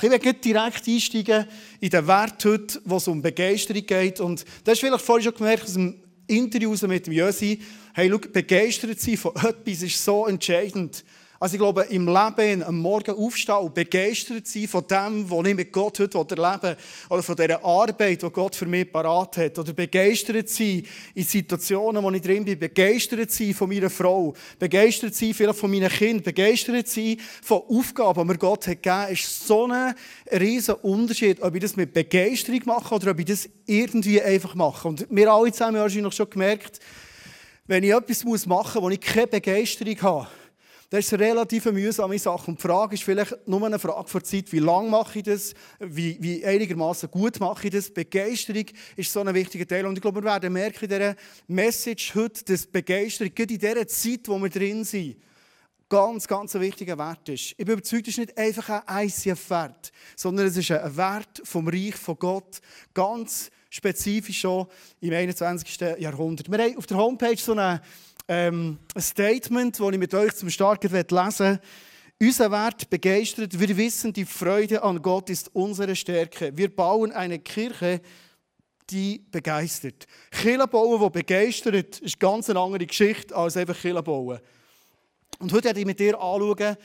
Ich will direkt einsteigen in den Wert heute, wo es um Begeisterung geht. Und das du vielleicht vorhin schon gemerkt aus dem Interview mit dem Jösi. Hey, schau, begeistert sein von etwas ist so entscheidend. Also ich glaube, im Leben am Morgen aufstehen und begeistert sein von dem, was ich mit Gott heute erleben will, oder von dieser Arbeit, die Gott für mich parat hat, oder begeistert sein in Situationen, wo ich drin bin, begeistert sein von meiner Frau, begeistert sein vielleicht von meinen Kindern, begeistert sein von Aufgaben, die mir Gott hat gegeben, ist so ein riesen Unterschied, ob ich das mit Begeisterung mache oder ob ich das irgendwie einfach mache. Und wir alle zusammen haben wahrscheinlich schon gemerkt, wenn ich etwas machen muss, wo ich keine Begeisterung habe, das ist eine relativ mühsame Sache. Und die Frage ist vielleicht nur eine Frage der Zeit, wie lange mache ich das, wie, wie einigermaßen gut mache ich das. Begeisterung ist so ein wichtiger Teil. Und ich glaube, wir werden merken in dieser Message heute, dass Begeisterung, gerade in dieser Zeit, wo wir drin sind, ganz, ganz ein wichtiger Wert ist. Ich bin überzeugt, es ist nicht einfach ein ICF-Wert, sondern es ist ein Wert vom Reich von Gott, ganz spezifisch schon im 21. Jahrhundert. Wir haben auf der Homepage so eine ähm, ein Statement, das ich mit euch zum Start lesen. Unser Wert begeistert. Wir wissen, die Freude an Gott ist unsere Stärke. Wir bauen eine Kirche, die begeistert. Kirche bauen, die begeistert, ist ganz eine andere Geschichte als einfach Kirche bauen. Und heute werde ich mit dir anschauen,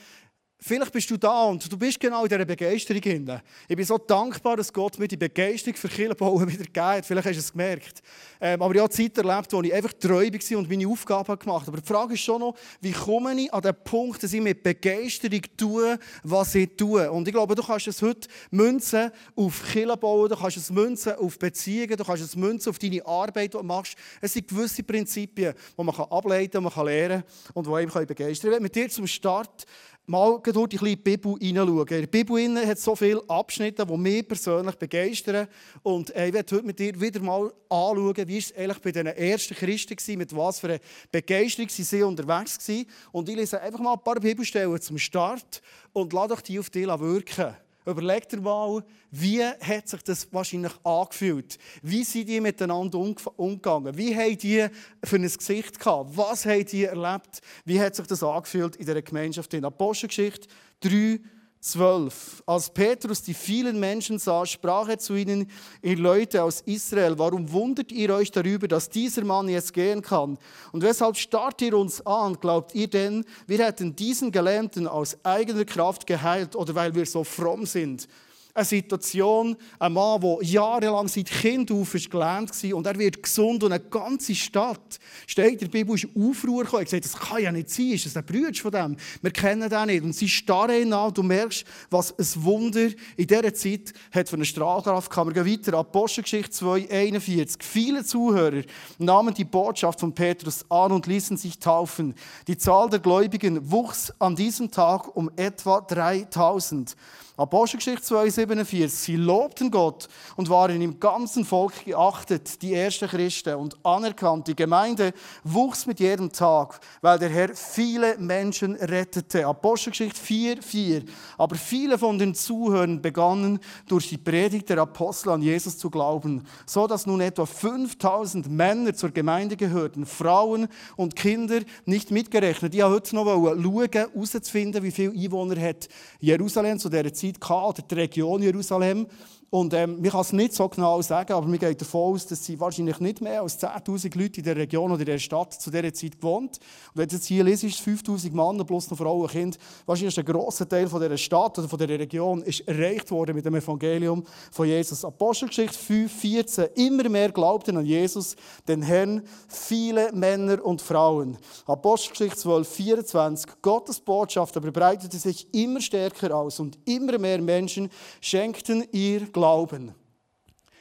Vielleicht bist du da und du bist genau in dieser Begeisterung hinten. Ich bin so dankbar, dass Gott mir die Begeisterung für Kirchenbauen wieder gegeben. Vielleicht hast du es gemerkt. Ähm, aber ich habe Zeit erlebt, wo ich einfach treu war und meine Aufgaben gemacht habe. Aber die Frage ist schon noch, wie komme ich an den Punkt, dass ich mit Begeisterung tue, was ich tue. Und ich glaube, du kannst es heute münzen auf Kirchenbauen, du kannst es münzen auf Beziehungen, du kannst es münzen auf deine Arbeit, die du machst. Es sind gewisse Prinzipien, die man ableiten kann, die man lernen und die einem begeistern kann. Ich mit dir zum Start mal durch die Bibel hineinschauen. In der Bibel hat so viele Abschnitte, die mich persönlich begeistern. Und ich werde heute mit dir wieder mal anschauen, wie es eigentlich bei den ersten Christen war, mit was für einer Begeisterung sie unterwegs waren. Und ich lese einfach mal ein paar Bibelstellen zum Start und lade die auf dich wirken. Überleg dir mal, wie hat sich das wahrscheinlich angefühlt? Wie sind die miteinander umgegangen? Wie haben die für ein Gesicht gehabt? Was haben die erlebt? Wie hat sich das angefühlt in dieser Gemeinschaft? In Apostelgeschichte 3, 12. Als Petrus die vielen Menschen sah, sprach er zu ihnen, ihr Leute aus Israel, warum wundert ihr euch darüber, dass dieser Mann jetzt gehen kann? Und weshalb starrt ihr uns an? Glaubt ihr denn, wir hätten diesen Gelähmten aus eigener Kraft geheilt oder weil wir so fromm sind? Eine Situation, ein Mann, der jahrelang seit Kind auf gelähmt war und er wird gesund und eine ganze Stadt, steht in der Bibel, ist Aufruhr gekommen. Er gesagt, das kann ja nicht sein, ist das ein Bruder von dem? Wir kennen den nicht. Und sie starren ihn an, du merkst, was ein Wunder in dieser Zeit hat für eine Strahlkraft gehabt. Wir gehen weiter, Apostelgeschichte 2, 41. Viele Zuhörer nahmen die Botschaft von Petrus an und ließen sich taufen. Die Zahl der Gläubigen wuchs an diesem Tag um etwa 3000. Apostelgeschichte 2,47. Sie lobten Gott und waren im ganzen Volk geachtet, die ersten Christen, und anerkannt. Die Gemeinde wuchs mit jedem Tag, weil der Herr viele Menschen rettete. Apostelgeschichte 4,4. Aber viele von den Zuhörern begannen durch die Predigt der Apostel an Jesus zu glauben, so dass nun etwa 5000 Männer zur Gemeinde gehörten, Frauen und Kinder nicht mitgerechnet. Ich habe heute noch schauen, herauszufinden, wie viele Einwohner hat Jerusalem zu dieser Zeit Zeit oder die Region Jerusalem. Und ähm, man kann es nicht so genau sagen, aber man geht davon aus, dass sie wahrscheinlich nicht mehr als 10'000 Leute in der Region oder in der Stadt zu dieser Zeit gewohnt. Und wenn du jetzt hier liest, 5'000 Männer plus noch Frauen und Kinder, wahrscheinlich ist ein grosser Teil von dieser Stadt oder von dieser Region ist erreicht worden mit dem Evangelium von Jesus. Apostelgeschichte 5, 14. Immer mehr glaubten an Jesus, den Herrn, viele Männer und Frauen. Apostelgeschichte 12, 24. Gottes Botschaft aber breitete sich immer stärker aus und immer mehr Menschen schenkten ihr Glauben Glauben.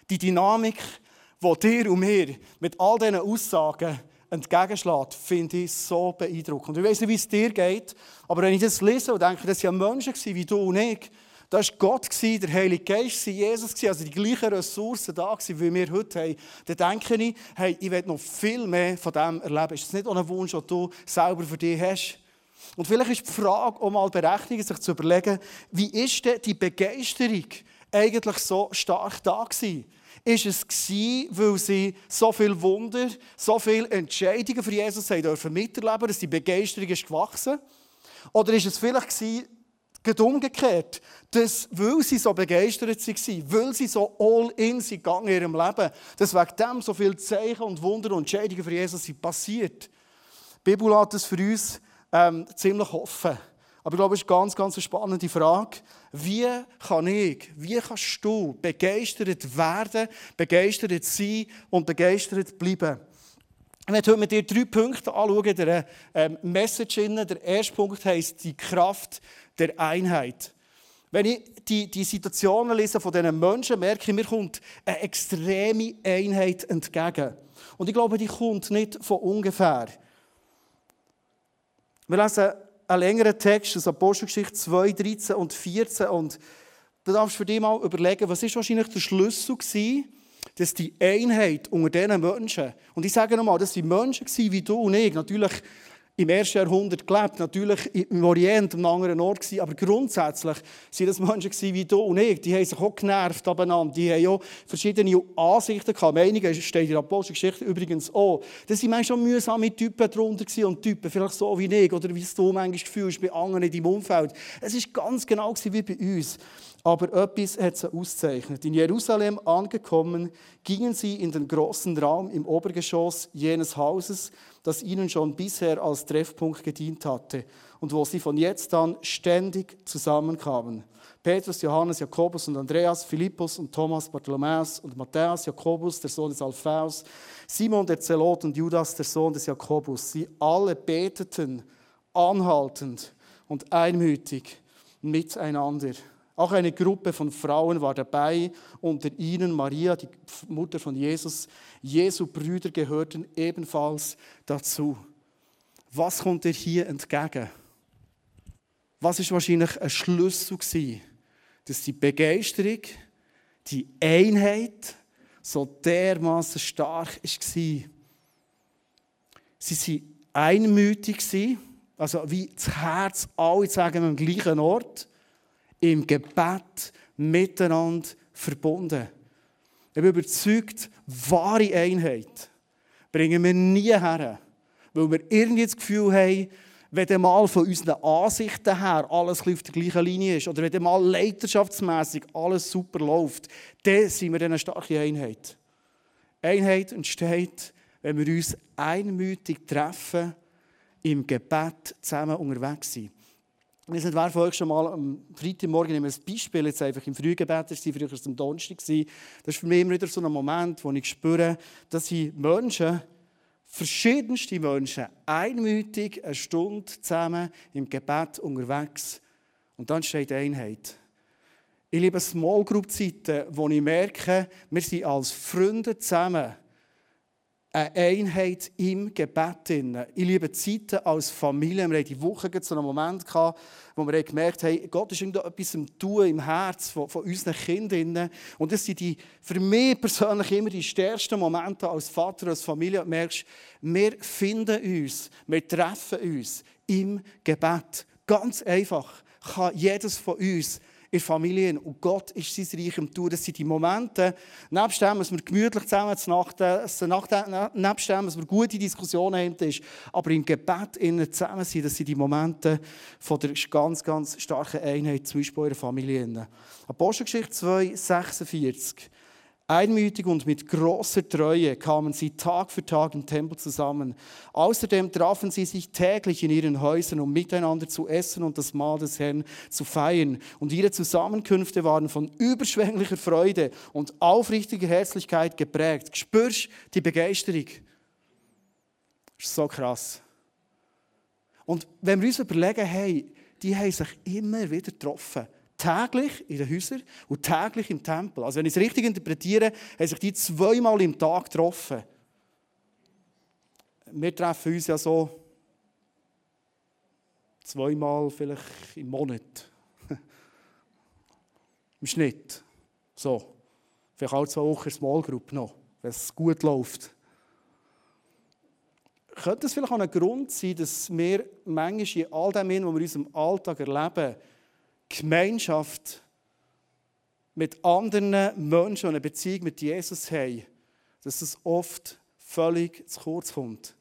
Die Dynamik, die dir und mir mit all diesen Aussagen entgegenschlägt, finde ich so beeindruckend. Ich weiß nicht, wie es dir geht, aber wenn ich das lese und denke, das waren Menschen wie du und ich, da war Gott, der Heilige Geist, Jesus, also die gleichen Ressourcen da, wie wir heute haben. Dann denke ich, hey, ich will noch viel mehr von dem erleben. Ist das nicht auch ein Wunsch, den du selber für dich hast? Und vielleicht ist die Frage auch mal berechtigt, sich zu überlegen, wie ist denn die Begeisterung eigentlich so stark da gewesen? Ist es gewesen, weil sie so viel Wunder, so viele Entscheidungen für Jesus haben dürfen miterleben, dass die Begeisterung ist gewachsen? Oder ist es vielleicht gewesen, Geht umgekehrt. Das, weil sie so begeistert waren, weil sie so all in sind gegangen in ihrem Leben, dass wegen dem so viele Zeichen und Wunder und Entscheidungen für Jesus sind passiert. Die Bibel lässt das für uns ähm, ziemlich offen. Aber ich glaube, es ist eine ganz, ganz spannende Frage. Wie kann ich, wie kannst du begeistert werden, begeistert sein und begeistert bleiben? Ich möchte heute mit dir drei Punkte anschauen, der ähm, Message. Der erste Punkt heisst die Kraft der Einheit. Wenn ich die, die Situationen lese von diesen Menschen, merke ich, mir kommt eine extreme Einheit entgegen. Und ich glaube, die kommt nicht von ungefähr. Wir lesen einen längeren Text aus Apostelgeschichte 2, 13 und 14 und da darfst du für dich mal überlegen, was ist wahrscheinlich der Schlüssel gewesen, dass die Einheit unter diesen Menschen, und ich sage nochmal, das waren Menschen wie du und ich, natürlich im ersten Jahrhundert gelebt, natürlich im Orient, am anderen Ort gewesen, aber grundsätzlich waren das Menschen wie du und ich, die haben sich auch genervt abeinander, die haben auch verschiedene Ansichten gehabt, Meinungen steht in der Apostelgeschichte übrigens auch. Das waren manchmal schon mühsame Typen drunter und Typen, vielleicht so wie ich, oder wie du manchmal fühlst bei anderen in deinem Umfeld. Es war ganz genau wie bei uns. Aber etwas hat sie auszeichnet. In Jerusalem angekommen, gingen sie in den großen Raum im Obergeschoss jenes Hauses, das ihnen schon bisher als Treffpunkt gedient hatte und wo sie von jetzt an ständig zusammenkamen. Petrus, Johannes, Jakobus und Andreas, Philippus und Thomas, Bartholomäus und Matthäus, Jakobus, der Sohn des Alphaeus, Simon der Zelot und Judas, der Sohn des Jakobus. Sie alle beteten anhaltend und einmütig miteinander. Auch eine Gruppe von Frauen war dabei, unter ihnen Maria, die Mutter von Jesus. Jesu Brüder gehörten ebenfalls dazu. Was kommt dir hier entgegen? Was ist wahrscheinlich ein Schlüssel gewesen, dass die Begeisterung, die Einheit so dermaßen stark war? Sie waren einmütig, also wie das Herz, alle sagen am gleichen Ort im Gebet miteinander verbunden. Ich bin überzeugt, wahre Einheit bringen wir nie her, weil wir irgendwie das Gefühl haben, wenn mal von unseren Ansichten her alles auf der gleichen Linie ist oder wenn mal leiterschaftsmässig alles super läuft, dann sind wir eine starke Einheit. Einheit entsteht, wenn wir uns einmütig treffen, im Gebet zusammen unterwegs sind. Weiß nicht, wer von euch schon mal am Freitagmorgen ein Beispiel, jetzt einfach im Frühgebet früher war es am Donnerstag. Das ist für mich immer wieder so ein Moment, wo ich spüre, dass ich Menschen, verschiedenste Menschen, einmütig eine Stunde zusammen im Gebet unterwegs und dann steht Einheit. Ich liebe Small Group Zeiten, wo ich merke, wir sind als Freunde zusammen eine Einheit im Gebet. Ich liebe Zeiten als Familie. Wir hatten die Woche so einen Moment, gehabt, wo wir gemerkt haben, Gott ist etwas im Tun im Herz von, von unseren Kindern. Und das sind die, für mich persönlich immer die stärksten Momente als Vater, als Familie. Du merkst, wir finden uns, wir treffen uns im Gebet. Ganz einfach kann jedes von uns in Familien. Und Gott ist sein Reich im Tun. Das sind die Momente, nebst dem, dass wir gemütlich zusammen zu Nacht essen, nebst dem, dass wir gute Diskussionen haben, aber im Gebet innen zusammen sind, das sind die Momente von der ganz, ganz starken Einheit zwischen euren Familien. Apostelgeschichte 2, 46. Einmütig und mit großer Treue kamen sie Tag für Tag im Tempel zusammen. Außerdem trafen sie sich täglich in ihren Häusern, um miteinander zu essen und das Mahl des Herrn zu feiern. Und ihre Zusammenkünfte waren von überschwänglicher Freude und aufrichtiger Herzlichkeit geprägt. Spürst die Begeisterung? Das ist so krass. Und wenn wir uns überlegen, hey, die haben sich immer wieder getroffen täglich in den Häusern und täglich im Tempel. Also wenn ich es richtig interpretiere, haben sich die zweimal im Tag getroffen. Wir treffen uns ja so zweimal vielleicht im Monat. Im Schnitt. So. Vielleicht auch zwei Wochen Small Group noch, wenn es gut läuft. Könnte es vielleicht auch ein Grund sein, dass wir manchmal in all dem, was wir in unserem Alltag erleben, Gemeinschaft mit anderen Menschen und eine Beziehung mit Jesus haben, dass es oft völlig zu kurz kommt.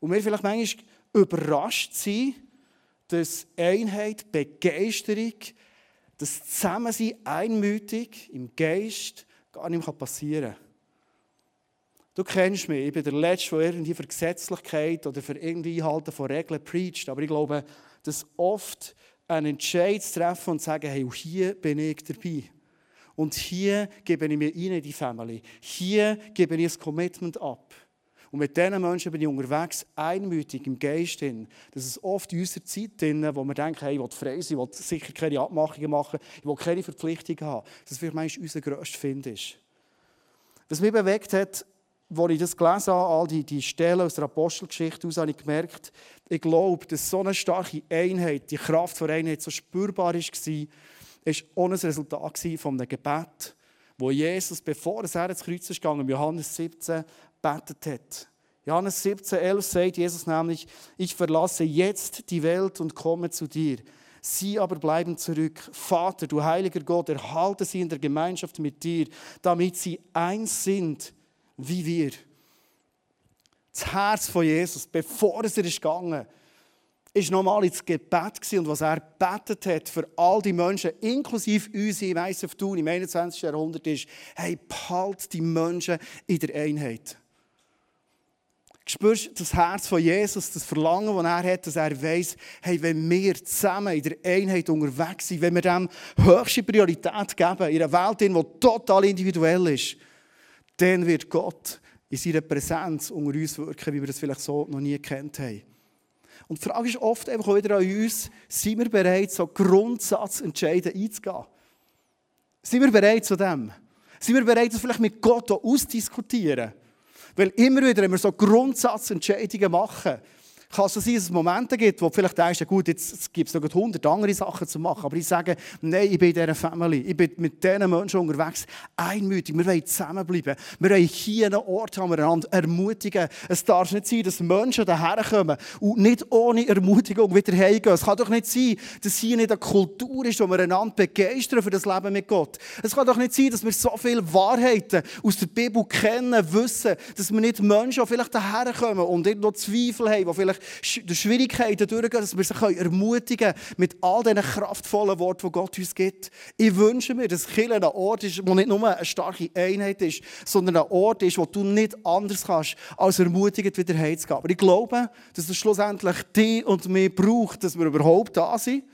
Und wir vielleicht manchmal überrascht sind, dass Einheit, Begeisterung, das Zusammensein einmütig im Geist gar nicht mehr passieren kann. Du kennst mich, ich bin der Letzte, der irgendwie für Gesetzlichkeit oder für irgendwie Einhalten von Regeln preacht. Aber ich glaube, dass oft einen Entscheid zu treffen und zu sagen, hey, hier bin ich dabei. Und hier gebe ich mir in die Family. Hier gebe ich ein Commitment ab. Und mit diesen Menschen bin ich unterwegs, einmütig im Geist. Hin. Das ist oft in unserer Zeit, drin, wo wir denken, hey, ich will frei sein, ich will sicher keine Abmachungen machen, ich will keine Verpflichtungen haben. Das ist vielleicht unser grösster Find. Was mich bewegt hat, als ich das gelesen habe, all die, die Stellen aus der Apostelgeschichte aus, habe ich gemerkt, ich glaube, dass so eine starke Einheit, die Kraft der Einheit so spürbar war, ist auch ein Resultat von einem Gebet, wo Jesus, bevor er ins Kreuz ist gegangen, Johannes 17, betet hat. Johannes 17, 11 sagt Jesus nämlich, ich verlasse jetzt die Welt und komme zu dir. Sie aber bleiben zurück. Vater, du heiliger Gott, erhalte sie in der Gemeinschaft mit dir, damit sie eins sind wie wir. Das Herz von Jesus, bevor er ist gegangen ist nochmal ins Gebet gewesen. und was er betet hat für all die Menschen, inklusive uns im ISF Thun im 21. Jahrhundert, ist, hey, behalt die Menschen in der Einheit. Spürst das Herz von Jesus, das Verlangen, das er hat, dass er weiß, hey, wenn wir zusammen in der Einheit unterwegs sind, wenn wir dem höchste Priorität geben, in einer Welt, die total individuell ist, dann wird Gott in seiner Präsenz unter uns wirken, wie wir das vielleicht so noch nie gekannt haben. Und die Frage ist oft einfach wieder an uns, sind wir bereit, so Grundsatzentscheide einzugehen? Sind wir bereit zu dem? Sind wir bereit, das vielleicht mit Gott auszudiskutieren? Weil immer wieder, wenn wir so Grundsatzentscheidungen machen, kann es sein, dass es Momente gibt, wo vielleicht denkst, ja gut, jetzt gibt es noch hundert andere Sachen zu machen. Aber ich sage, nein, ich bin in dieser Family. Ich bin mit diesen Menschen unterwegs. Einmütig. Wir wollen zusammenbleiben. Wir wollen hier einen Ort haben, wir einander ermutigen. Es darf nicht sein, dass Menschen daher kommen und nicht ohne Ermutigung wieder heimgehen. Es kann doch nicht sein, dass hier nicht eine Kultur ist, wo wir einander begeistern für das Leben mit Gott. Es kann doch nicht sein, dass wir so viele Wahrheiten aus der Bibel kennen, wissen, dass wir nicht Menschen, die vielleicht daher kommen und irgendwo Zweifel haben, die vielleicht durch Schwierigkeiten durchgehen, dass wir sie ermutigen können mit all diesen kraftvollen Worten, die Gott uns gibt. Ich wünsche mir, dass Kirche ein Ort ist, wo nicht nur eine starke Einheit ist, sondern ein Ort ist, wo du nicht anders kannst, als ermutigend wieder heimzugehen. Aber ich glaube, dass es schlussendlich dich und mich braucht, dass wir überhaupt da sind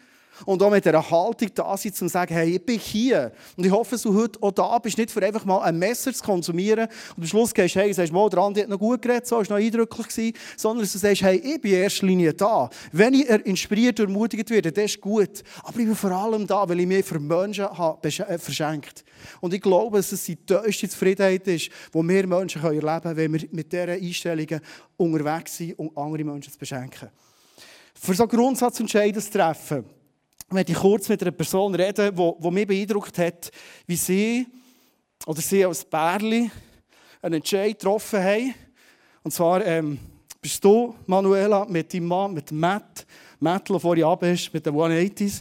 und auch mit dieser Haltung da sein, um zu sagen, hey, ich bin hier. Und ich hoffe, dass du heute auch da bist, nicht für einfach mal ein Messer zu konsumieren und am Schluss gehst, hey, sagst, mal, der Andi hat noch gut geredet, so, ist noch eindrücklich gewesen, sondern dass du sagst, hey, ich bin in erster Linie da. Wenn ich inspiriert und ermutigt werde, das ist gut. Aber ich bin vor allem da, weil ich mich für Menschen habe äh, verschenkt. Und ich glaube, dass es die tiefste Zufriedenheit ist, die wir Menschen erleben können, wenn wir mit diesen Einstellungen unterwegs sind, um andere Menschen zu beschenken. Für so Grundsatzentscheidungen zu treffen, möchte ich kurz mit einer Person reden, die, mich beeindruckt hat, wie sie oder sie als Bärli einen Entscheid getroffen haben. Und zwar ähm, bist du, Manuela, mit deinem Mann, mit Matt, Matt, der vorhin ab ist, mit den 180s.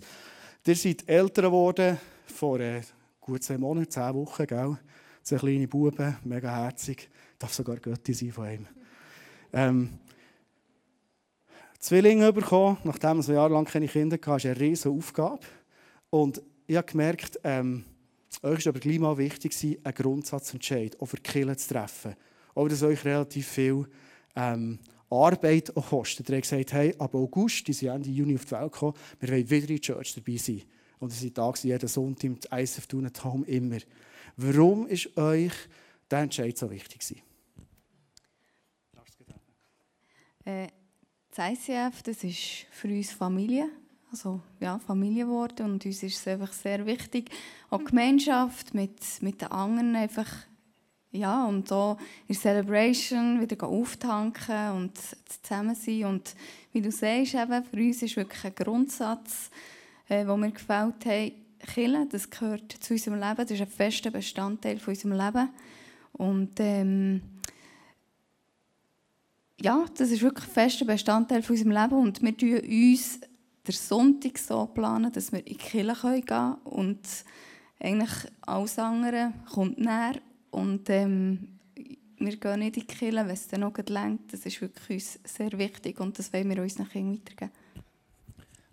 Ihr seid älter geworden, vor äh, gut zwei Monaten, zehn Wochen, gell? Zwei kleine Buben, mega herzig. Darf sogar Götti sein von ihm. Ähm, Zwillinge bekommen, nachdem ich ein Jahr lang keine Kinder hatte, ist eine riesige Aufgabe. Und ich habe gemerkt, ähm, euch ist aber gleich mal wichtig, einen Grundsatzentscheid auch für die zu treffen. Auch dass euch relativ viel ähm, Arbeit auch kostet. Ihr habt gesagt, hey, ab August, die sind Ende Juni auf die Welt gekommen, wir wollen wieder in der Church dabei sein. Und ihr seid da jeden Sonntag im ISF Tun at Home immer. Warum ist euch dieser Entscheid so wichtig? Äh, das ICF, das ist für uns Familie, also ja, Familie geworden und uns ist es einfach sehr wichtig, auch die Gemeinschaft mit, mit den anderen einfach, ja, und auch in Celebration wieder auftanken und zusammen sein. Und wie du sagst, eben, für uns ist wirklich ein Grundsatz, äh, wo mir gefällt haben, Killen, das gehört zu unserem Leben, das ist ein fester Bestandteil von unserem Leben. Und ähm, ja, das ist wirklich ein fester Bestandteil von unserem Leben und wir planen uns den Sonntag so, planen, dass wir in die Kirche gehen können und eigentlich alles andere kommt näher und ähm, wir gehen nicht in die Kirche, wenn es dann noch lenkt. Das ist wirklich uns sehr wichtig und das wollen wir unseren Kindern weitergeben.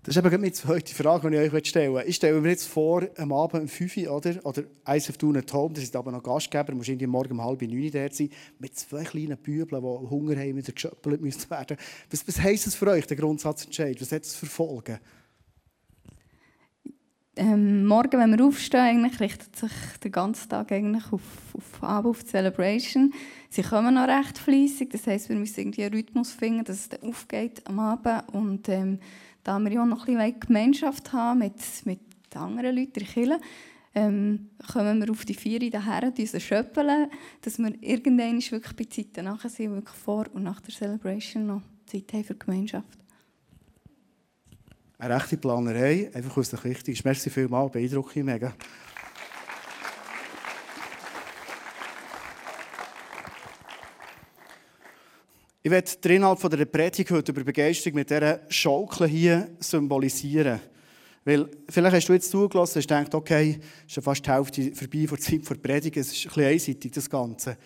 Das ist eben meine zweite Frage, die ich euch stellen möchte. Ich stelle mir jetzt vor, am Abend um 5 Uhr, oder? Oder eins auf Tun at Home, das ist aber noch Gastgeber, muss irgendwie morgen um halb neun dort sein, mit zwei kleinen Bübeln, die Hunger haben, wieder geschöppelt müssen werden. Was, was heisst das für euch, der Grundsatzentscheid? Was hat es für Folgen? Ähm, morgen, wenn wir aufstehen, eigentlich richtet sich der ganze Tag eigentlich auf, auf Abend, auf die Celebration. Sie kommen noch recht fleissig, das heisst, wir müssen irgendwie einen Rhythmus finden, dass es dann aufgeht am Abend und ähm, da wir ja noch ein bisschen Gemeinschaft haben mit, mit anderen Leuten in der ähm, kommen wir auf die Vier daher, uns schöppeln, dass wir irgendwann wirklich bei Zeiten nachher sind, wirklich vor und nach der Celebration noch Zeit haben für die Gemeinschaft. Eine rechte Planerei, einfach aus der wichtig. Merci vielmals, beeindrucke ich mega. Ich werde den Inhalt der Predigt heute über Begeisterung mit dieser Schaukel hier symbolisieren. Weil vielleicht hast du jetzt zugelassen und gedacht, okay, ist schon fast die Hälfte vorbei vor der Zeit der Predigt, es ist ein bisschen einseitig, das Ganze.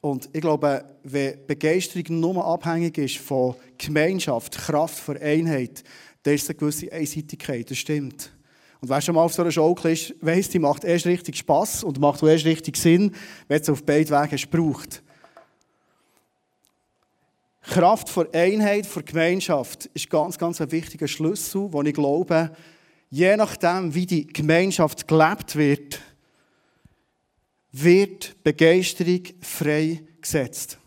Und ich glaube, wenn Begeisterung nur abhängig ist von Gemeinschaft, Kraft, von Einheit, dann ist es eine gewisse Einseitigkeit, das stimmt. Und wer schon mal auf so einer Schaukel ist, weiss, die macht erst richtig Spass und macht auch erst richtig Sinn, wenn es auf beiden Wegen braucht. Kraft vor Einheit, vor Gemeinschaft ist ganz, ganz ein wichtiger Schlüssel, wo ich glaube, je nachdem, wie die Gemeinschaft gelebt wird, wird Begeisterung freigesetzt.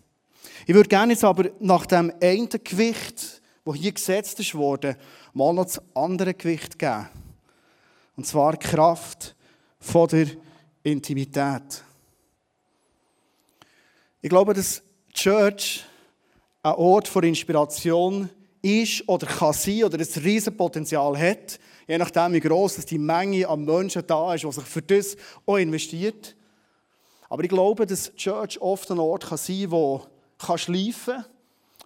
Ich würde gerne jetzt aber nach dem einen Gewicht, das hier gesetzt worden, mal noch das andere Gewicht geben. Und zwar Kraft von der Intimität. Ich glaube, dass die Church ein Ort für Inspiration ist oder kann sein oder ein riesen Potenzial hat, je nachdem, wie gross die Menge an Menschen da ist, die sich für das auch investiert. Aber ich glaube, dass die Church oft ein Ort kann sein kann, der schleifen kann,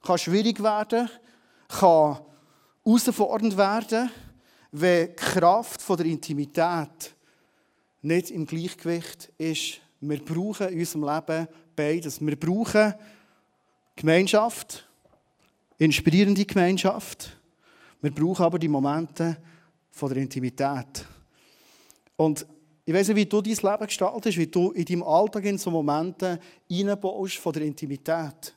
kann schwierig werden, kann herausfordernd werden, wenn die Kraft der Intimität nicht im Gleichgewicht ist. Wir brauchen in unserem Leben beides. Wir brauchen Gemeinschaft, inspirierende Gemeinschaft. Wir brauchen aber die Momente von der Intimität. Und ich weiß nicht, wie du dein Leben gestaltest, wie du in deinem Alltag in so Momente reinbaust von der Intimität.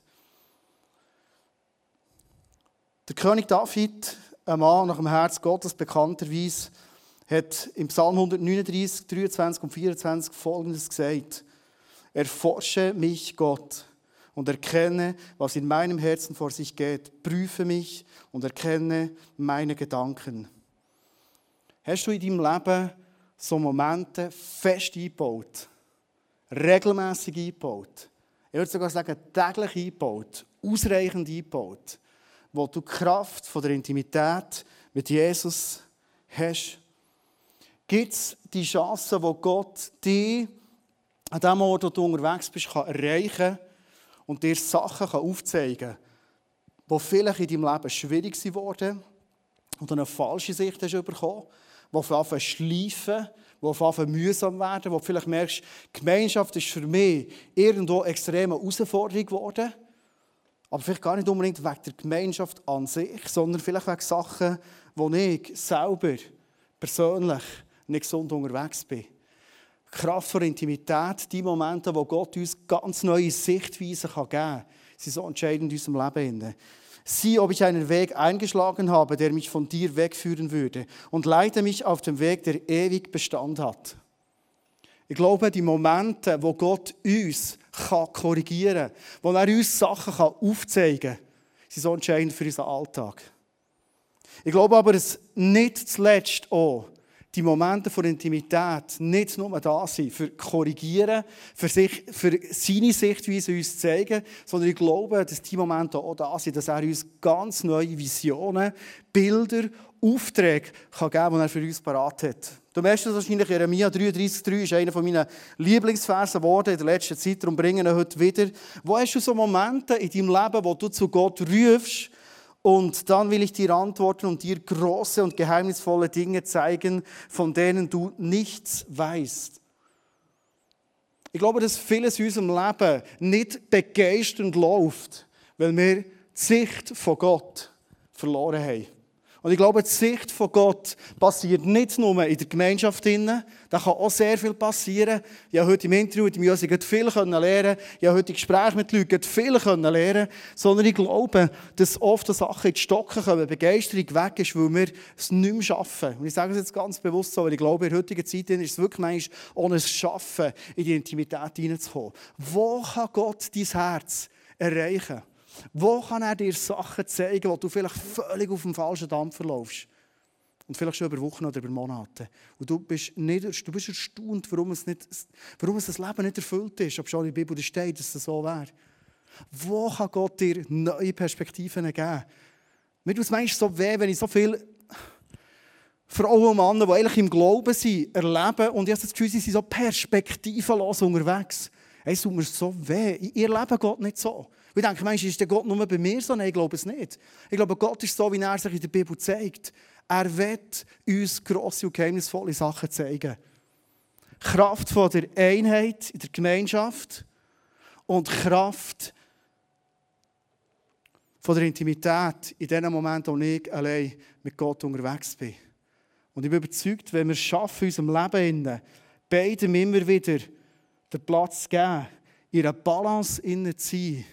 Der König David, ein Mann nach dem Herz Gottes, bekannterweise, hat im Psalm 139, 23 und 24 Folgendes gesagt. Erforsche mich, Gott, und erkenne, was in meinem Herzen vor sich geht. Prüfe mich und erkenne meine Gedanken. Hast du in deinem Leben so Momente fest eingebaut, regelmäßig eingebaut, ich würde sogar sagen täglich eingebaut, ausreichend eingebaut, wo du Kraft von der Intimität mit Jesus hast? Gibt es die Chance, wo Gott dich an dem Ort, wo du unterwegs bist, kann erreichen kann, und dir Sachen aufzeigen kann, die vielleicht in deinem Leben schwierig wurden oder eine falsche Sicht hast bekommen, die einmal schleifen, die einmal mühsam werden, wo du vielleicht merkst, Gemeinschaft ist für mich irgendwo eine Herausforderung geworden. Aber vielleicht gar nicht unbedingt wegen der Gemeinschaft an sich, sondern vielleicht wegen Sachen, wo ich selber persönlich nicht gesund unterwegs bin. Kraft von Intimität, die Momente, wo Gott uns ganz neue Sichtweisen geben kann, sind so entscheidend in unserem Leben. Sieh, ob ich einen Weg eingeschlagen habe, der mich von dir wegführen würde und leite mich auf den Weg, der ewig Bestand hat. Ich glaube, die Momente, wo Gott uns korrigieren kann, wo er uns Sachen aufzeigen kann, sind so entscheidend für unseren Alltag. Ich glaube aber, dass nicht zuletzt auch die Momente von Intimität nicht nur da sind, für korrigieren, für, sich, für seine Sichtweise uns zeigen, sondern ich glaube, dass die Momente auch da sind, dass er uns ganz neue Visionen, Bilder, Aufträge kann geben kann, die er für uns parat hat. Du merkst das wahrscheinlich, Jeremia 33,3 ist einer meiner Lieblingsversen geworden in der letzten Zeit, darum bringen wir heute wieder. Wo hast du so Momente in deinem Leben, wo du zu Gott rufst, und dann will ich dir antworten und dir große und geheimnisvolle Dinge zeigen, von denen du nichts weißt. Ich glaube, dass vieles in unserem Leben nicht begeisternd läuft, weil wir die Sicht von Gott verloren haben. Und ich glaube, die Sicht von Gott passiert nicht nur in der Gemeinschaft. Da kann auch sehr viel passieren. Ich habe heute im Interview mit Josi viel lernen Ich habe heute im Gespräch mit Leuten viel lernen Sondern ich glaube, dass oft Sachen in die Stocken kommen, Begeisterung weg ist, weil wir es nicht mehr schaffen. Und ich sage es jetzt ganz bewusst so, weil ich glaube, in der heutigen Zeit ist es wirklich manchmal ohne es Schaffen, in die Intimität hineinzukommen. Wo kann Gott dein Herz erreichen? Wo kann er dir Sachen zeigen, wo du vielleicht völlig auf dem falschen Dampf verlaufst? Und vielleicht schon über Wochen oder über Monate. Und du bist, nicht, du bist erstaunt, warum es, nicht, warum es das Leben nicht erfüllt ist, ob schon in der Bibel steht, dass es so wäre. Wo kann Gott dir neue Perspektiven geben? Mir tut es manchmal so weh, wenn ich so viele Frauen und Männer, die eigentlich im Glauben sind, erlebe und ich habe das Gefühl, sie sind so perspektivenlos unterwegs. Es tut mir so weh. Ihr Leben geht nicht so. Ich denke, meinst ist der Gott nur bei mir so? Nein, ich glaube es nicht. Ich glaube, Gott ist so, wie er sich in der Bibel zeigt. Er wird uns grosse und geheimnisvolle Sachen zeigen. Kraft von der Einheit in der Gemeinschaft und Kraft von der Intimität in den Momenten, wo ich allein mit Gott unterwegs bin. Und ich bin überzeugt, wenn wir es schaffen, in unserem Leben beidem immer wieder den Platz zu geben, in einer Balance zu sein,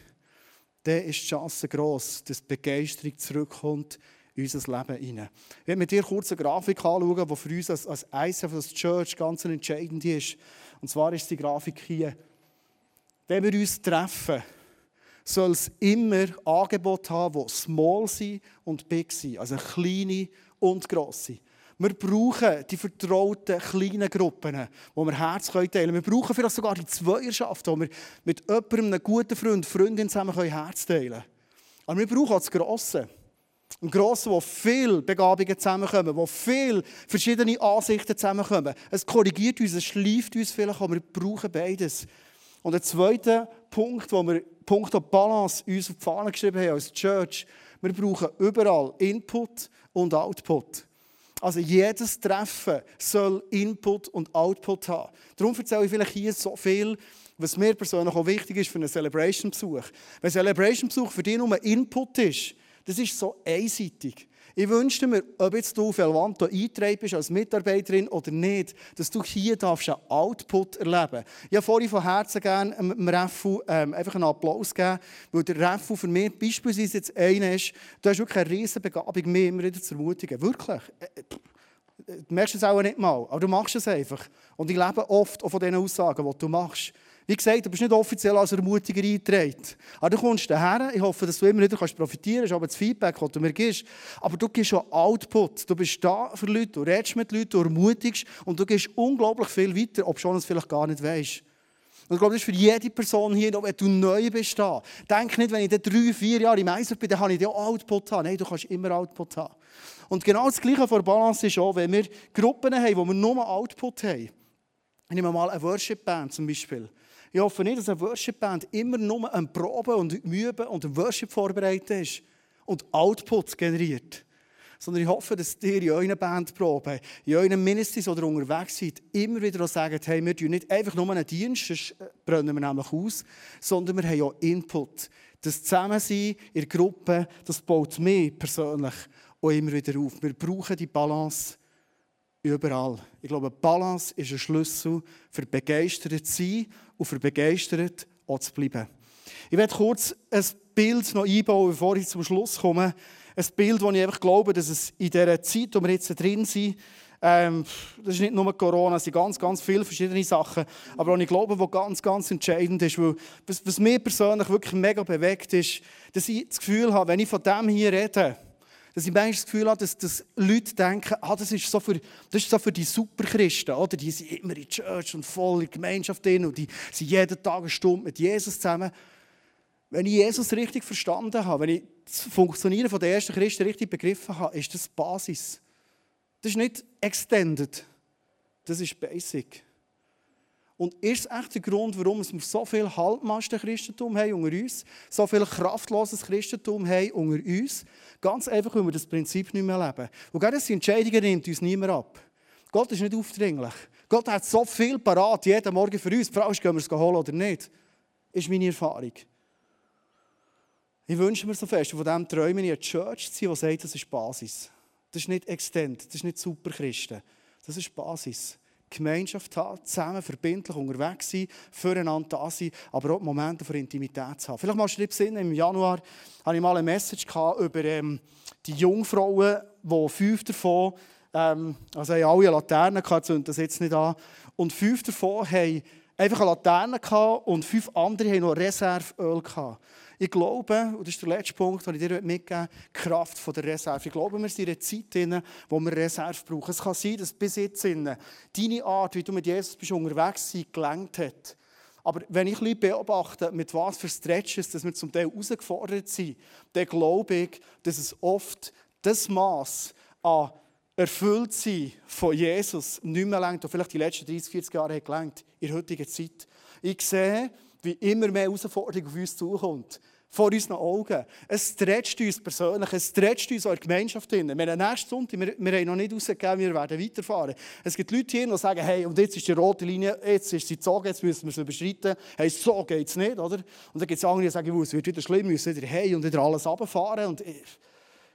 dann ist die Chance gross, dass die Begeisterung zurückkommt in unser Leben hinein. Ich werde dir kurz eine Grafik anschauen, die für uns als, als ICF, als Church ganz entscheidend ist. Und zwar ist die Grafik hier. Wenn wir uns treffen, soll es immer Angebote haben, die small sind und big sind, also kleine und grosse. Wir brauchen die vertrauten kleinen Gruppen, wo wir Herz teilen können. Wir brauchen vielleicht sogar die Zweierschaft, wo wir mit jemandem, einem guten Freund, Freundin zusammen Herz teilen können. Aber wir brauchen auch das Grosse. Ein Grosse, wo viele Begabungen zusammenkommen, wo viele verschiedene Ansichten zusammenkommen. Es korrigiert uns, es schleift uns vielleicht, aber wir brauchen beides. Und der zweite Punkt, wo wir Punkt Balance uns auf die Fahne geschrieben haben als Church, wir brauchen überall Input und Output. Also jedes Treffen soll Input und Output haben. Darum erzähle ich vielleicht hier so viel, was mir persönlich auch wichtig ist für einen Celebration-Besuch. Wenn ein Celebration-Besuch für dich nur Input ist, das ist so einseitig. Ich wünschte mir, ob jetzt du auf Elvanto eingetragen bist als Mitarbeiterin oder nicht, dass du hier darfst einen Output erleben Ich habe vorhin von Herzen gerne dem Reffu ähm, einfach einen Applaus geben, weil der Reffu für mich beispielsweise jetzt einer ist, du hast wirklich eine riesige Begabung, mich immer wieder zu ermutigen. Wirklich. Äh, äh, du merkst es auch nicht mal, aber du machst es einfach. Und ich lebe oft auch von diesen Aussagen, die du machst. Wie gesagt, du bist nicht offiziell als Ermutiger eingetragen. Aber du kommst daher. Ich hoffe, dass du immer wieder profitieren kannst, aber das Feedback, das du mir gibst. Aber du gibst auch Output. Du bist da für Leute, du redest mit Leuten, du ermutigst und du gehst unglaublich viel weiter, ob schon es vielleicht gar nicht weißt. Und ich glaube, das ist für jede Person hier, wenn du neu bist da. Denk nicht, wenn ich dann drei, vier Jahre im Einsatz bin, dann habe ich auch Output haben. Nein, du kannst immer Output haben. Und genau das Gleiche vor Balance ist auch, wenn wir Gruppen haben, wo wir nur Output haben. Ich nehme mal eine Worship-Band zum Beispiel. Ich hoffe nicht, dass eine Worship-Band immer nur ein Proben und Üben und ein Worship vorbereitet ist und Output generiert. Sondern ich hoffe, dass ihr in euren Bandproben, in euren Ministries oder unterwegs seid, immer wieder sagt, hey, wir tun nicht einfach nur einen Dienst, sonst äh, brennen wir nämlich aus, sondern wir haben auch Input. Das Zusammensein in der Gruppe, das baut mich persönlich auch immer wieder auf. Wir brauchen die Balance überall. Ich glaube, Balance ist ein Schlüssel für begeistert zu sein und für begeistert auch zu bleiben. Ich werde kurz ein Bild noch einbauen, bevor ich zum Schluss komme. Ein Bild, das ich einfach glaube, dass es in dieser Zeit, wo wir jetzt drin sind, ähm, das ist nicht nur Corona, es sind ganz, ganz viele verschiedene Sachen, aber auch ich glaube, was ganz, ganz entscheidend ist, weil was, was mich persönlich wirklich mega bewegt ist, dass ich das Gefühl habe, wenn ich von dem hier rede, dass ich manchmal das Gefühl habe, dass, dass Leute denken, ah, das, ist so für, das ist so für die Superchristen, oder? die sind immer in Church und voll in Gemeinschaft drin und die sind jeden Tag eine Stunde mit Jesus zusammen. Wenn ich Jesus richtig verstanden habe, wenn ich das Funktionieren der ersten Christen richtig begriffen habe, ist das Basis. Das ist nicht extended, das ist basic. Und ist es echt der Grund, warum wir so viel Halbmasten-Christentum haben unter uns, so viel kraftloses Christentum haben unter uns? Ganz einfach, weil wir das Prinzip nicht mehr leben. Und gerade diese Entscheidungen nimmt uns niemand ab. Gott ist nicht aufdringlich. Gott hat so viel parat, jeden Morgen für uns. Die Frage ist, gehen wir es holen oder nicht? Das ist meine Erfahrung. Ich wünsche mir so fest, von dem träume ich, eine Church zu sein, die sagt, das ist Basis. Das ist nicht extend, das ist nicht Superchristen. Das ist Basis. Gemeinschaft haben, zusammen verbindlich unterwegs sein, füreinander da sein, aber auch Momente für Intimität zu haben. Vielleicht machst du dir Sinn, im Januar hatte ich mal eine Message über ähm, die Jungfrauen, wo fünf davon, ähm, also haben alle Laternen gehabt, zünden das jetzt nicht an, und fünf davon haben einfach eine Laterne gehabt und fünf andere haben noch Reserveöl gehabt. Ich glaube, und das ist der letzte Punkt, den ich dir mitgeben möchte, die Kraft der Reserve. Ich glaube, wir sind in einer Zeit, in wo wir Reserve brauchen. Es kann sein, dass bis jetzt deine Art, wie du mit Jesus bist unterwegs bist, gelenkt hat. Aber wenn ich beobachte, mit was für Stretches dass wir zum Teil herausgefordert sind, dann glaube ich, dass es oft das Maß an erfüllt sein von Jesus nicht mehr lenkt, vielleicht die letzten 30, 40 Jahre hat gelenkt, in der heutigen Zeit. Ich sehe, wie immer mehr Herausforderungen auf uns zukommt vor unseren Augen. Es stretcht uns persönlich, es stretcht uns auch in der Gemeinschaft. Wir haben nächsten Sonntag, wir, wir haben noch nicht rausgegeben, wir werden weiterfahren. Es gibt Leute hier, die sagen, hey, und jetzt ist die rote Linie, jetzt ist sie gezogen, jetzt müssen wir sie überschreiten. Hey, so geht es nicht, oder? Und dann gibt es andere, die sagen, es wird wieder schlimm, wir müssen wieder hey und wieder alles runterfahren. Und,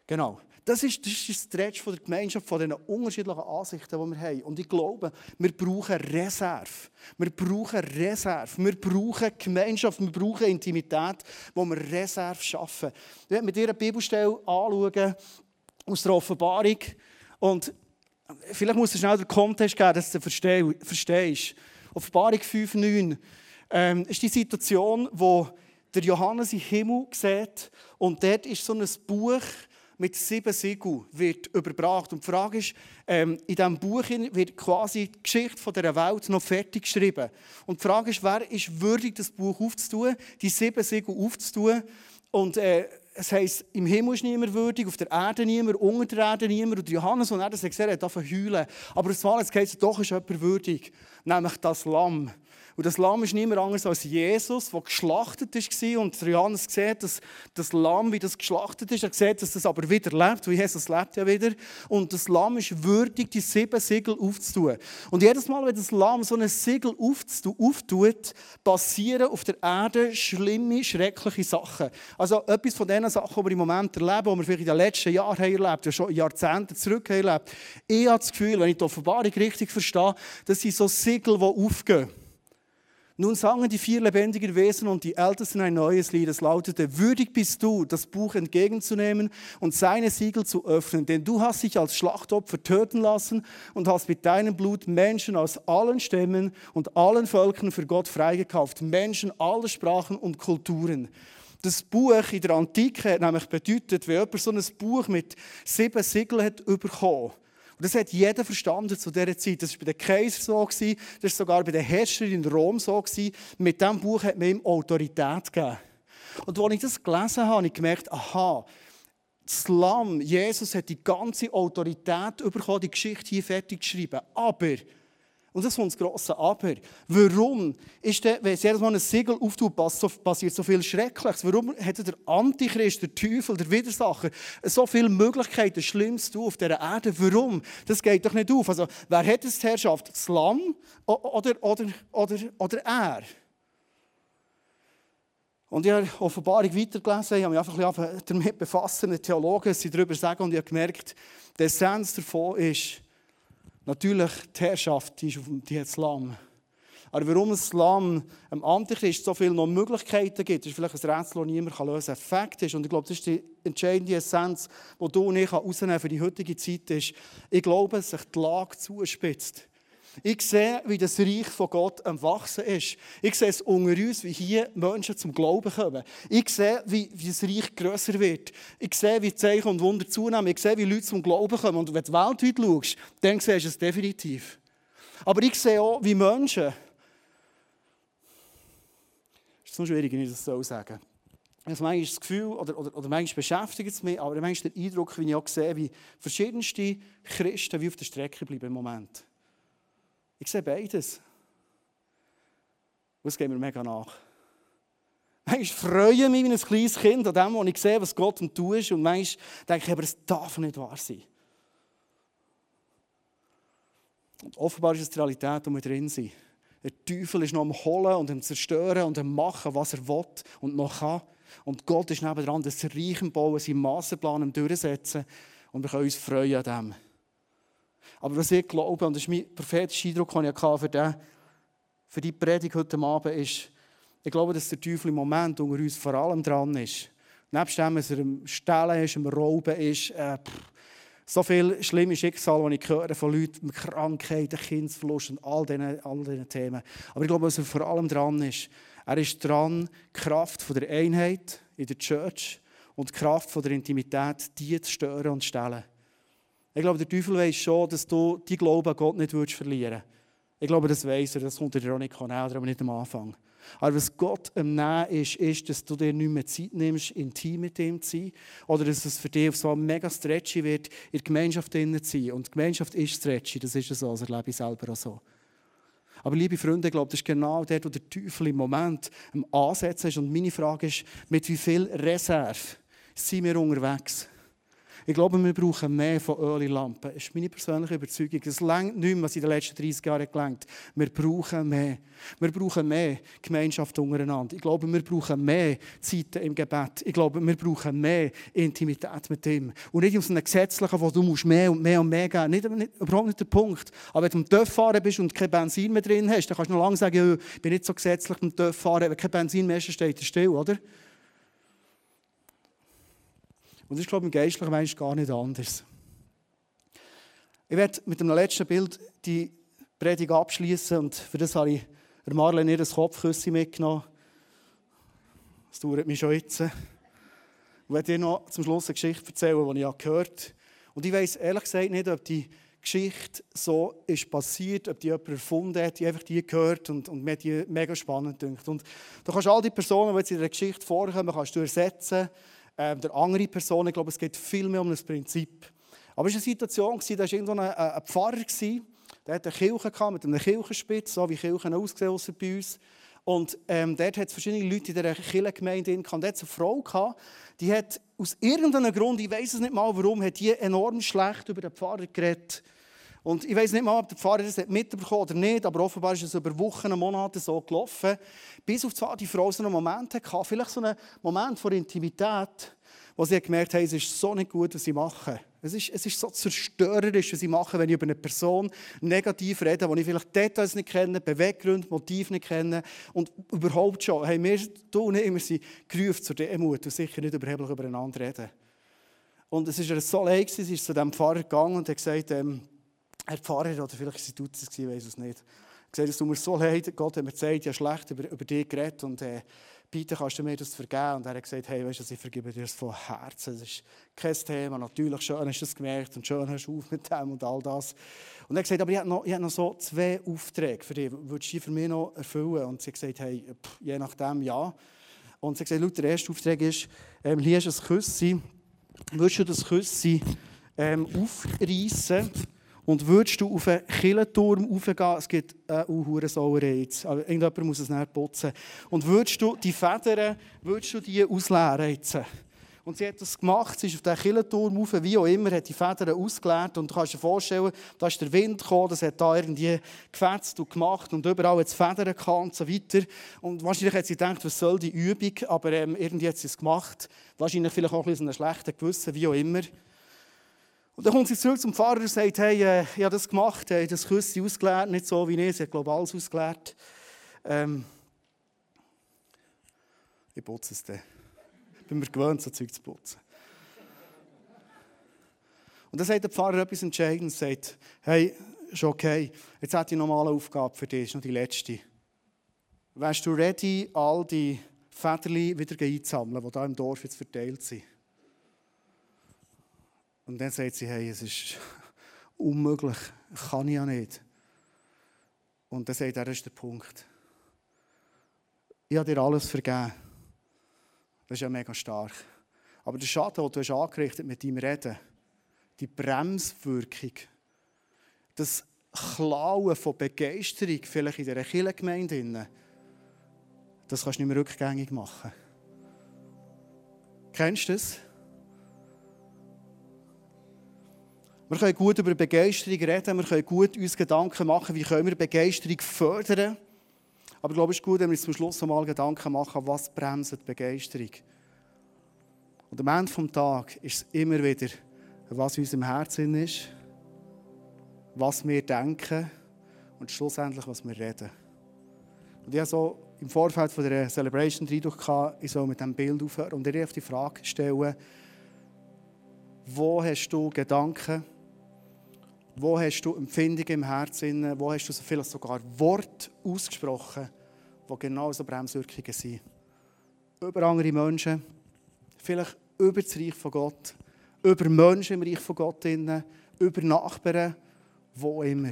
genau. Das ist, das ist der Stretch von der Gemeinschaft, von den unterschiedlichen Ansichten, die wir haben. Und ich glaube, wir brauchen Reserve. Wir brauchen Reserve. Wir brauchen Gemeinschaft. Wir brauchen Intimität, wo wir Reserve schaffen. Ich werde mit dir Bibelstelle anschauen aus der Offenbarung. Und vielleicht muss du schnell den Kontext geben, dass du verstehst. Offenbarung 5,9 ähm, ist die Situation, wo der Johannes im Himmel sieht. Und dort ist so ein Buch, mit sieben Siegeln wird überbracht. Und die Frage ist, ähm, in diesem Buch wird quasi die Geschichte dieser Welt noch fertig geschrieben. Und die Frage ist, wer ist würdig, das Buch aufzutun, die sieben Siegel aufzutun? Und äh, es heisst, im Himmel ist niemand würdig, auf der Erde niemand, unter der Erde niemand. Und Johannes, als er das gesehen hat, hat heulen. Aber es jetzt heisst, doch ist jemand würdig, nämlich das Lamm. Und das Lamm ist niemand anders als Jesus, der geschlachtet war. Und Johannes sieht, dass das Lamm, wie das geschlachtet ist, er sieht, dass das aber wieder lebt, weil Jesus lebt ja wieder. Und das Lamm ist würdig, die sieben Siegel aufzutun. Und jedes Mal, wenn das Lamm so ein Siegel auftut, passieren auf der Erde schlimme, schreckliche Sachen. Also etwas von den Sachen, die wir im Moment erleben, die wir vielleicht in den letzten Jahren haben erlebt, ja schon Jahrzehnte zurück haben erlebt. Ich habe das Gefühl, wenn ich die Offenbarung richtig verstehe, dass sie so Siegel, die aufgehen. Nun sangen die vier lebendigen Wesen und die Ältesten ein neues Lied. Es lautete, würdig bist du, das Buch entgegenzunehmen und seine Siegel zu öffnen, denn du hast dich als Schlachtopfer töten lassen und hast mit deinem Blut Menschen aus allen Stämmen und allen Völkern für Gott freigekauft. Menschen aller Sprachen und Kulturen. Das Buch in der Antike hat nämlich bedeutet, wenn jemand so ein Buch mit sieben Siegeln hat bekommen und das hat jeder verstanden zu dieser Zeit. Das war bei den Kaisern so, das war sogar bei den Herrschern in Rom so. Mit diesem Buch hat man ihm Autorität gegeben. Und als ich das gelesen habe, habe ich gemerkt, aha, das Lamm, Jesus hat die ganze Autorität bekommen, die Geschichte hier fertig geschrieben. Aber und das kommt das grosse Aber. Warum ist der, wenn es jedes Mal ein Siegel auftut, passiert so viel Schreckliches? Warum hat der Antichrist, der Teufel, der Widersacher so viele Möglichkeiten, Schlimmes zu auf dieser Erde? Warum? Das geht doch nicht auf. Also, wer hat die Herrschaft? Das Lamm oder, oder, oder, oder er? Und ich habe Offenbarung weitergelesen, ich habe mich einfach damit befasst, Theologen sie darüber sagen und ich habe gemerkt, der Essenz davon ist, Natürlich, die Herrschaft die ist auf die hat Lamm. Aber warum das Lamm am Antichrist so viele noch Möglichkeiten gibt, ist vielleicht ein Rätsel, das niemand lösen kann. Fakt ist, und ich glaube, das ist die entscheidende Essenz, die du und ich rausnehmen für die heutige Zeit, ist, ich glaube, dass sich die Lage zuspitzt. Ich sehe, wie das Reich von Gott am Wachsen ist. Ich sehe es unter uns, wie hier Menschen zum Glauben kommen. Ich sehe, wie, wie das Reich grösser wird. Ich sehe, wie Zeichen und Wunder zunehmen. Ich sehe, wie Leute zum Glauben kommen. Und wenn du weltweit schaust, dann siehst du es definitiv. Aber ich sehe auch, wie Menschen. Es ist so schwierig, wenn ich das so sagen also manchmal das Gefühl, oder, oder, oder manchmal beschäftigt es mich, aber manchmal der Eindruck, wie ich auch sehe, wie verschiedenste Christen wie auf der Strecke bleiben im Moment. Ich sehe beides. Und es geht mir mega nach. Manchmal freue ich mich wie ein kleines Kind an dem, was ich sehe, was Gott am tun ist. Und manchmal denke ich, aber es darf nicht wahr sein. Und offenbar ist es die Realität, wo wir drin sind. Der Teufel ist noch am Holen und am Zerstören und am Machen, was er will und noch kann. Und Gott ist nebenan, das Reich am Bauen, seinen Massenplan am Durchsetzen. Und wir können uns freuen an dem. Aber was ich glaube, und das ist mein prophetischer Eindruck, den ich für, den, für die Predigt heute Abend, ist, ich glaube, dass der Teufel im Moment unter uns vor allem dran ist. Nebst dem, dass er am Stellen ist, am Rauben ist, äh, so viele schlimme Schicksale, die ich höre von Leuten mit Krankheiten, Kindsverlust und all diesen, all diesen Themen. Aber ich glaube, was er vor allem dran ist, er ist dran, die Kraft der Einheit in der Church und die Kraft der Intimität, die zu stören und zu stellen. Ich glaube, der Teufel weiß schon, dass du die Glauben an Gott nicht verlieren willst. Ich glaube, das weiß er, das kommt dir auch nicht näher, aber nicht am Anfang. Aber was Gott am Nehmen ist, ist, dass du dir nicht mehr Zeit nimmst, intim mit ihm zu sein. Oder dass es für dich so mega stretchy wird, in der Gemeinschaft zu sein. Und die Gemeinschaft ist stretchy, das ist so, das erlebe ich selber auch so. Aber liebe Freunde, ich glaube, das ist genau dort, wo der Teufel im Moment am Ansetzen ist. Und meine Frage ist, mit wie viel Reserve sind wir unterwegs? Ich glaube, wir brauchen mehr von Öllampen. Das ist meine persönliche Überzeugung. Es längt nicht mehr, was in den letzten 30 Jahren gelangt. Wir brauchen mehr. Wir brauchen mehr Gemeinschaft untereinander. Ich glaube, wir brauchen mehr Zeiten im Gebet. Ich glaube, wir brauchen mehr Intimität mit ihm. Und nicht aus einem Gesetzlichen, wo du musst mehr und mehr und mehr geben. Nicht, nicht, überhaupt nicht der Punkt. Aber wenn du im Dörf fahren bist und kein Benzin mehr drin hast, dann kannst du noch lange sagen, ich bin nicht so gesetzlich beim Dörf fahren. Wenn kein Benzin mehr ist, steht er still, oder? Und das ist, glaube im geistlichen Mensch gar nicht anders. Ich werde mit dem letzten Bild die Predigt abschließen und für das habe ich Marlene ihr Kopfküsse mitgenommen. Das dauert mich schon jetzt. Ich werde dir noch zum Schluss eine Geschichte erzählen, die ich gehört habe. Und ich weiß ehrlich gesagt nicht, ob die Geschichte so ist passiert, ob die jemand erfunden hat, die einfach die gehört und, und mir die mega spannend dünkt. Und du kannst all die Personen, die jetzt in der Geschichte vorkommen, kannst du ersetzen äh, der andere Person. Ich glaube, es geht viel mehr um das Prinzip. Aber es war eine Situation, da war irgendwo ein, ein Pfarrer, der hatte eine Kirche mit einem Kirchenspitz, so wie Kirchen aussehen bei uns. Und ähm, dort hat es verschiedene Leute in dieser Kirchengemeinde. Und dort eine Frau, gehabt, die hat aus irgendeinem Grund, ich weiß es nicht mal warum, hat die enorm schlecht über den Pfarrer geredet. Und ich weiß nicht mal, ob der Pfarrer das mitbekommen oder nicht, aber offenbar ist es über Wochen, Monate so gelaufen, bis auf zwar die Frau so einen Moment hatte, vielleicht so einen Moment von Intimität, wo sie gemerkt hat, es ist so nicht gut, was sie machen. Es ist, es ist so zerstörerisch, was sie machen, wenn ich über eine Person negativ rede, die ich vielleicht Details nicht kenne, Beweggründe, Motive nicht kenne und überhaupt schon, hey, wir tun immer sie gerufen zur Demut und sicher nicht überheblich übereinander reden. Und es ist so leid, sie ist zu diesem Pfarrer gegangen und hat gesagt, ähm, Pfarrer, oder vielleicht war es es, ich weiß es nicht. gesagt, es tut mir so leid, Gott hat mir gesagt, ich habe schlecht über, über dich geredet und äh, bitte kannst du mir das vergeben. Und er hat gesagt, hey, weißt du, ich vergebe dir das von Herzen. Das ist kein Thema. Natürlich, schön hast du das gemerkt und schön hast du auf mit dem und all das. Und er hat gesagt, aber ich habe noch, ich habe noch so zwei Aufträge für dich. Würdest du die für mich noch erfüllen? Und sie hat gesagt, hey, pff, je nachdem, ja. Und sie hat gesagt, der erste Auftrag ist, ähm, hier ist ein Küssi. Würdest du das Küssi ähm, aufreißen? Und würdest du auf einen Killenturm raufgehen, es gibt eine Sauerei jetzt, aber irgendjemand muss es nicht putzen. Und würdest du die Federn, würdest du die ausleeren jetzt? Und sie hat das gemacht, sie ist auf den Killenturm rauf, wie auch immer, hat die Federn ausgeleert. Und du kannst dir vorstellen, da ist der Wind gekommen, das hat da irgendwie gefetzt und gemacht und überall hat es Federn gehabt und so weiter. Und wahrscheinlich hat sie gedacht, was soll die Übung, aber ähm, irgendwie hat sie es gemacht. Wahrscheinlich vielleicht auch ein bisschen ein schlechter Gewissen, wie auch immer. Und dann kommt sie zurück zum Pfarrer und sagt, hey, äh, ich habe das gemacht, ich habe das Küsschen ausgeleert, nicht so wie ich, sie hat, glaube alles ausgeleert. Ähm, ich putze es dann. Ich bin mir gewöhnt, so Zeug zu putzen. Und dann sagt der Pfarrer etwas Entscheidendes, sagt, hey, ist okay, jetzt hat eine normale Aufgabe für dich, ist noch die letzte. Wärst du ready, all die Federli wieder einzusammeln, die hier im Dorf jetzt verteilt sind? Und dann sagt sie, hey, es ist unmöglich, kann ich ja nicht. Und dann sagt er, das ist der Punkt. Ich habe dir alles vergeben. Das ist ja mega stark. Aber der Schaden, den du hast angerichtet mit deinem Reden, die Bremswirkung, das Klauen von Begeisterung, vielleicht in dieser Kirchengemeinde, das kannst du nicht mehr rückgängig machen. Kennst du das? Wir können gut über Begeisterung reden, wir können gut uns Gedanken machen, wie können wir Begeisterung fördern. Aber ich glaube, es ist gut, wenn wir uns zum Schluss einmal Gedanken machen, was bremst die Begeisterung. Und am Ende des Tages ist es immer wieder was in unserem Herzen ist, was wir denken und schlussendlich, was wir reden. Und ich habe so im Vorfeld von der Celebration den Eindruck ich soll mit diesem Bild aufhören und dir die Frage stellen, wo hast du Gedanken, wo hast du Empfindungen im Herzen, wo hast du vielleicht sogar Worte ausgesprochen, die genau so Bremswirkungen sind. Über andere Menschen, vielleicht über das Reich von Gott, über Menschen im Reich von Gott, über Nachbarn, wo immer.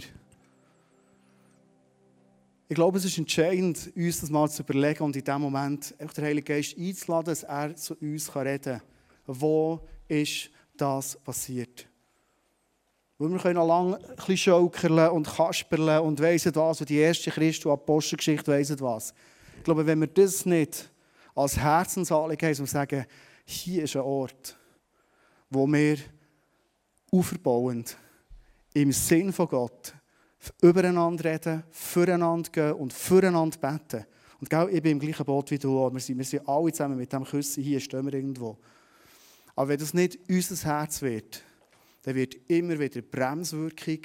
Ich glaube, es ist entscheidend, uns das mal zu überlegen und in diesem Moment auch den Heiligen Geist einzuladen, dass er zu uns reden kann. Wo ist das passiert? Weil wir können noch lange ein bisschen schaukeln und kasperlen und weiss was, und die erste Christ- und Apostelgeschichte weiss was. Ich glaube, wenn wir das nicht als Herzensanliegen haben und sagen, hier ist ein Ort, wo wir aufbauend im Sinn von Gott übereinander reden, füreinander gehen und füreinander beten. Und gell, ich bin im gleichen Boot wie du. Wir sind, wir sind alle zusammen mit dem Küssen hier, stehen wir irgendwo. Aber wenn das nicht unser Herz wird, dann wird immer wieder Bremswirkung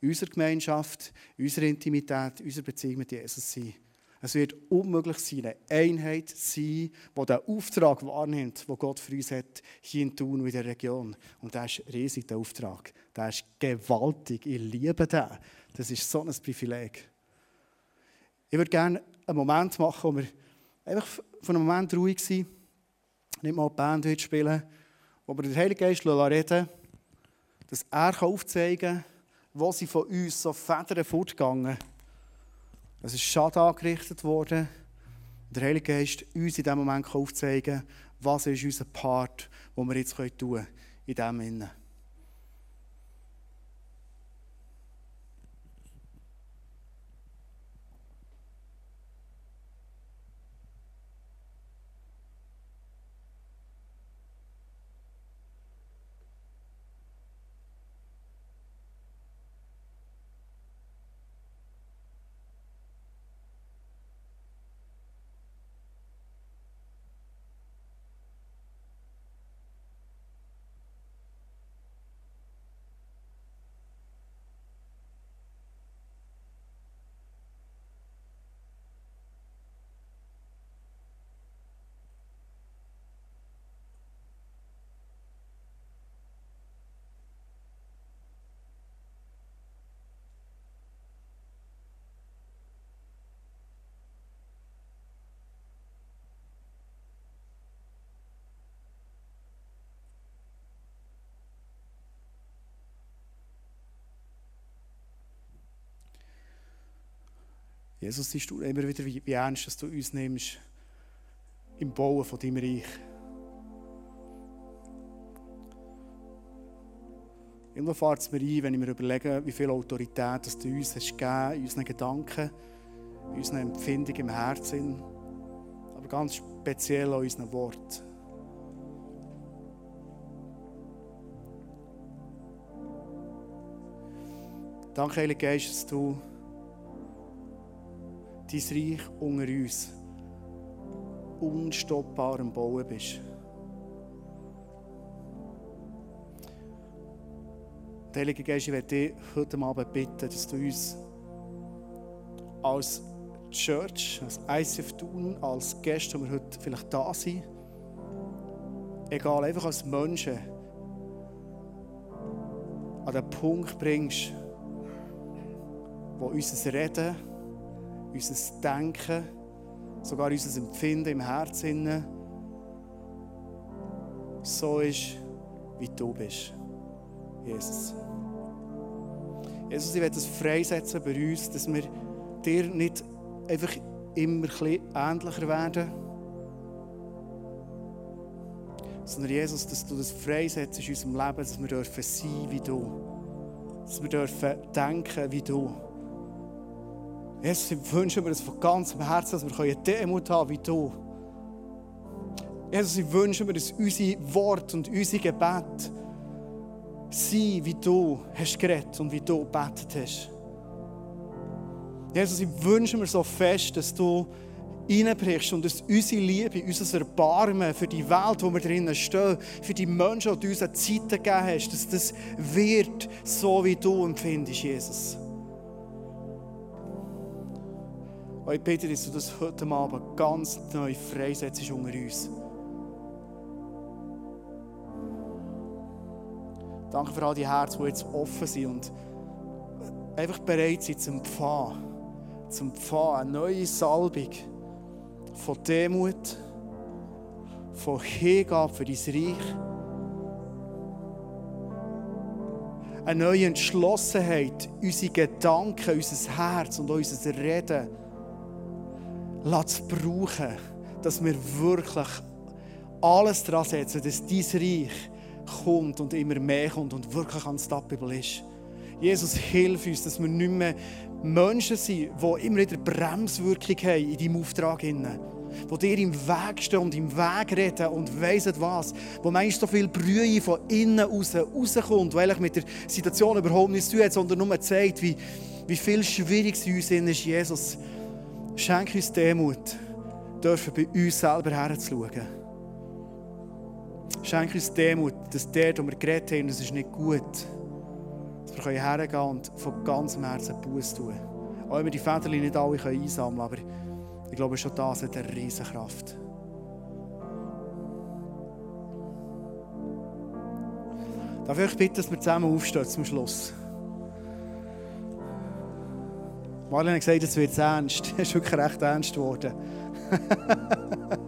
in unserer Gemeinschaft, in unserer Intimität, in unserer Beziehung mit Jesus sein. Es wird unmöglich sein, eine Einheit sein, die den Auftrag wahrnimmt, den Gott für uns hat, hier in Thun und in der Region. Und der ist riesig, der Auftrag. Der ist gewaltig. Ich liebe den. Das ist so ein Privileg. Ich würde gerne einen Moment machen, wo wir einfach von einem Moment ruhig sind, nicht mal die Band spielen, wo wir den Heiligen Geist reden dass er aufzeigen kann, wo sie von uns so Federn fortgegangen Es ist Schaden angerichtet worden. Der Heilige Geist uns in diesem Moment aufzeigen was ist unser Part, den wir jetzt tun können in diesem Innen. Jesus, siehst du immer wieder, wie, wie ernst dass du uns nimmst im Bauen von deinem Reich. Irgendwo fährt es mir ein, wenn ich mir überlege, wie viel Autorität dass du uns hast gegeben in unseren Gedanken, in unseren Empfindungen im Herzen, aber ganz speziell an unseren Worten. Danke, Heiliger Geist, dass du dein Reich unter uns unstoppbar am Bauen bist. Der Heilige Geist, ich werde dich heute Abend bitten, dass du uns als Church, als ICF tun, als Gäste, die wir heute vielleicht da sind, egal, einfach als Menschen, an den Punkt bringst, wo unser Reden, unser Denken, sogar unser Empfinden im Herzen so ist, wie du bist. Jesus. Jesus, ich will das freisetzen bei uns, dass wir dir nicht einfach immer ein ähnlicher werden, sondern Jesus, dass du das freisetzt in unserem Leben, dass wir dürfen sein wie du. Dass wir dürfen denken wie du. Jesus, ich wünsche mir das von ganzem Herzen, dass wir eine Demut haben wie du. Jesus, ich wünsche mir, dass unsere Worte und unsere Gebete sein, wie du hast geredet und wie du gebetet hast. Jesus, ich wünsche mir so fest, dass du reinbrichst und dass unsere Liebe, unser Erbarmen für die Welt, wo wir drinnen stehen, für die Menschen, die du uns Zeit gegeben hast, dass das wird, so wie du empfindest, Jesus. Und ich bitte, dass du das heute Abend ganz neu freisetzt unter uns. Danke für all die Herzen, die jetzt offen sind und einfach bereit sind zum Empfangen. Zum Empfangen. Eine neue Salbung von Demut, von Hingabe für dein Reich. Eine neue Entschlossenheit, unsere Gedanken, unser Herz und unser Reden zu brauchen, dass wir wirklich alles daran setzen, dass dein Reich kommt und immer mehr kommt und wirklich unstoppable ist. Jesus, hilf uns, dass wir nicht mehr Menschen sind, die immer wieder Bremswirkung haben in deinem Auftrag. Die dir im Weg stehen und im Weg reden und weiss was. Wo manchmal so viel Brühe von innen raus rauskommt, weil ich mit der Situation überhaupt nichts zu tun hat, sondern nur zeigt, wie, wie viel schwierig es uns ist. Jesus, schenk uns Demut, dürfen bei uns selber herzuschauen. Schenk uns Demut, dass der, wo wir geredet haben, das ist nicht gut, dass wir hergehen und von ganzem Herzen Buß tun. Auch wenn wir die Fäden nicht alle einsammeln können, aber ich glaube, schon das hat eine riesige Kraft. Darf ich bitten, dass wir zusammen aufstehen zum Schluss? Marlene hat gesagt, es wird ernst. Es ist wirklich recht ernst geworden.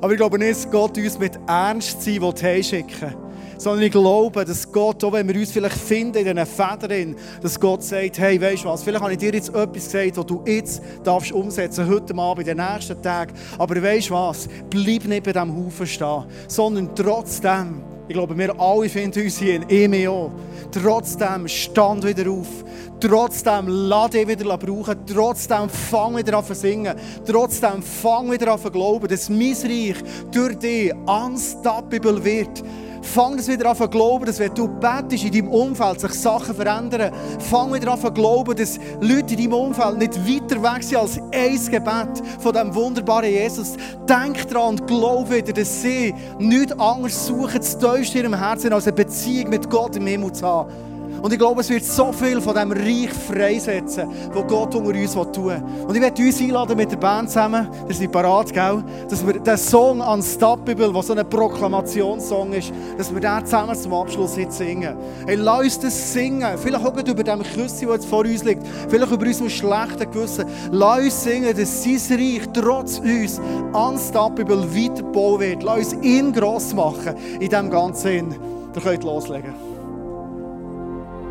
Aber ich glaube nicht, dass Gott uns mit Ernst sein will, schicken sondern ich glaube, dass Gott, auch wenn wir uns vielleicht finden in diesen Federn, dass Gott sagt, hey, weißt du was, vielleicht habe ich dir jetzt etwas gesagt, was du jetzt darfst umsetzen, heute Abend, in den nächsten Tagen. Aber weißt du was, bleib nicht bei diesem Haufen stehen, sondern trotzdem, ich glaube, wir alle finden uns hier in EMEO, trotzdem stand wieder auf, Trotzdem lass dich wieder brauchen. Trotzdem fang wieder an zu singen. Trotzdem fang wieder an zu glauben, dass mein Reich durch dich unstoppable wird. Fang das wieder an zu glauben, dass wenn du betest in deinem Umfeld sich Sachen verändern. Fang wieder an zu glauben, dass Leute in deinem Umfeld nicht weiter weg sind als ein Gebet von diesem wunderbaren Jesus. Denk daran und glaub wieder, dass sie nichts anderes suchen, tiefste in ihrem Herzen, als eine Beziehung mit Gott im Himmel zu haben. Und ich glaube, es wird so viel von diesem Reich freisetzen, was Gott unter uns tun will. Und ich werde uns einladen mit der Band zusammen, das ist parat, gell? dass wir den Song Unstoppable, der so ein Proklamationssong ist, dass wir den zusammen zum Abschluss jetzt singen. Hey, lass uns das singen. Vielleicht auch über dem der jetzt vor uns liegt. Vielleicht über unserem schlechten Gewissen. Lass uns singen, dass sein Reich trotz uns Unstoppable weiterbauen wird. Lass uns ihn gross machen in diesem ganzen Sinn. Ihr könnt loslegen.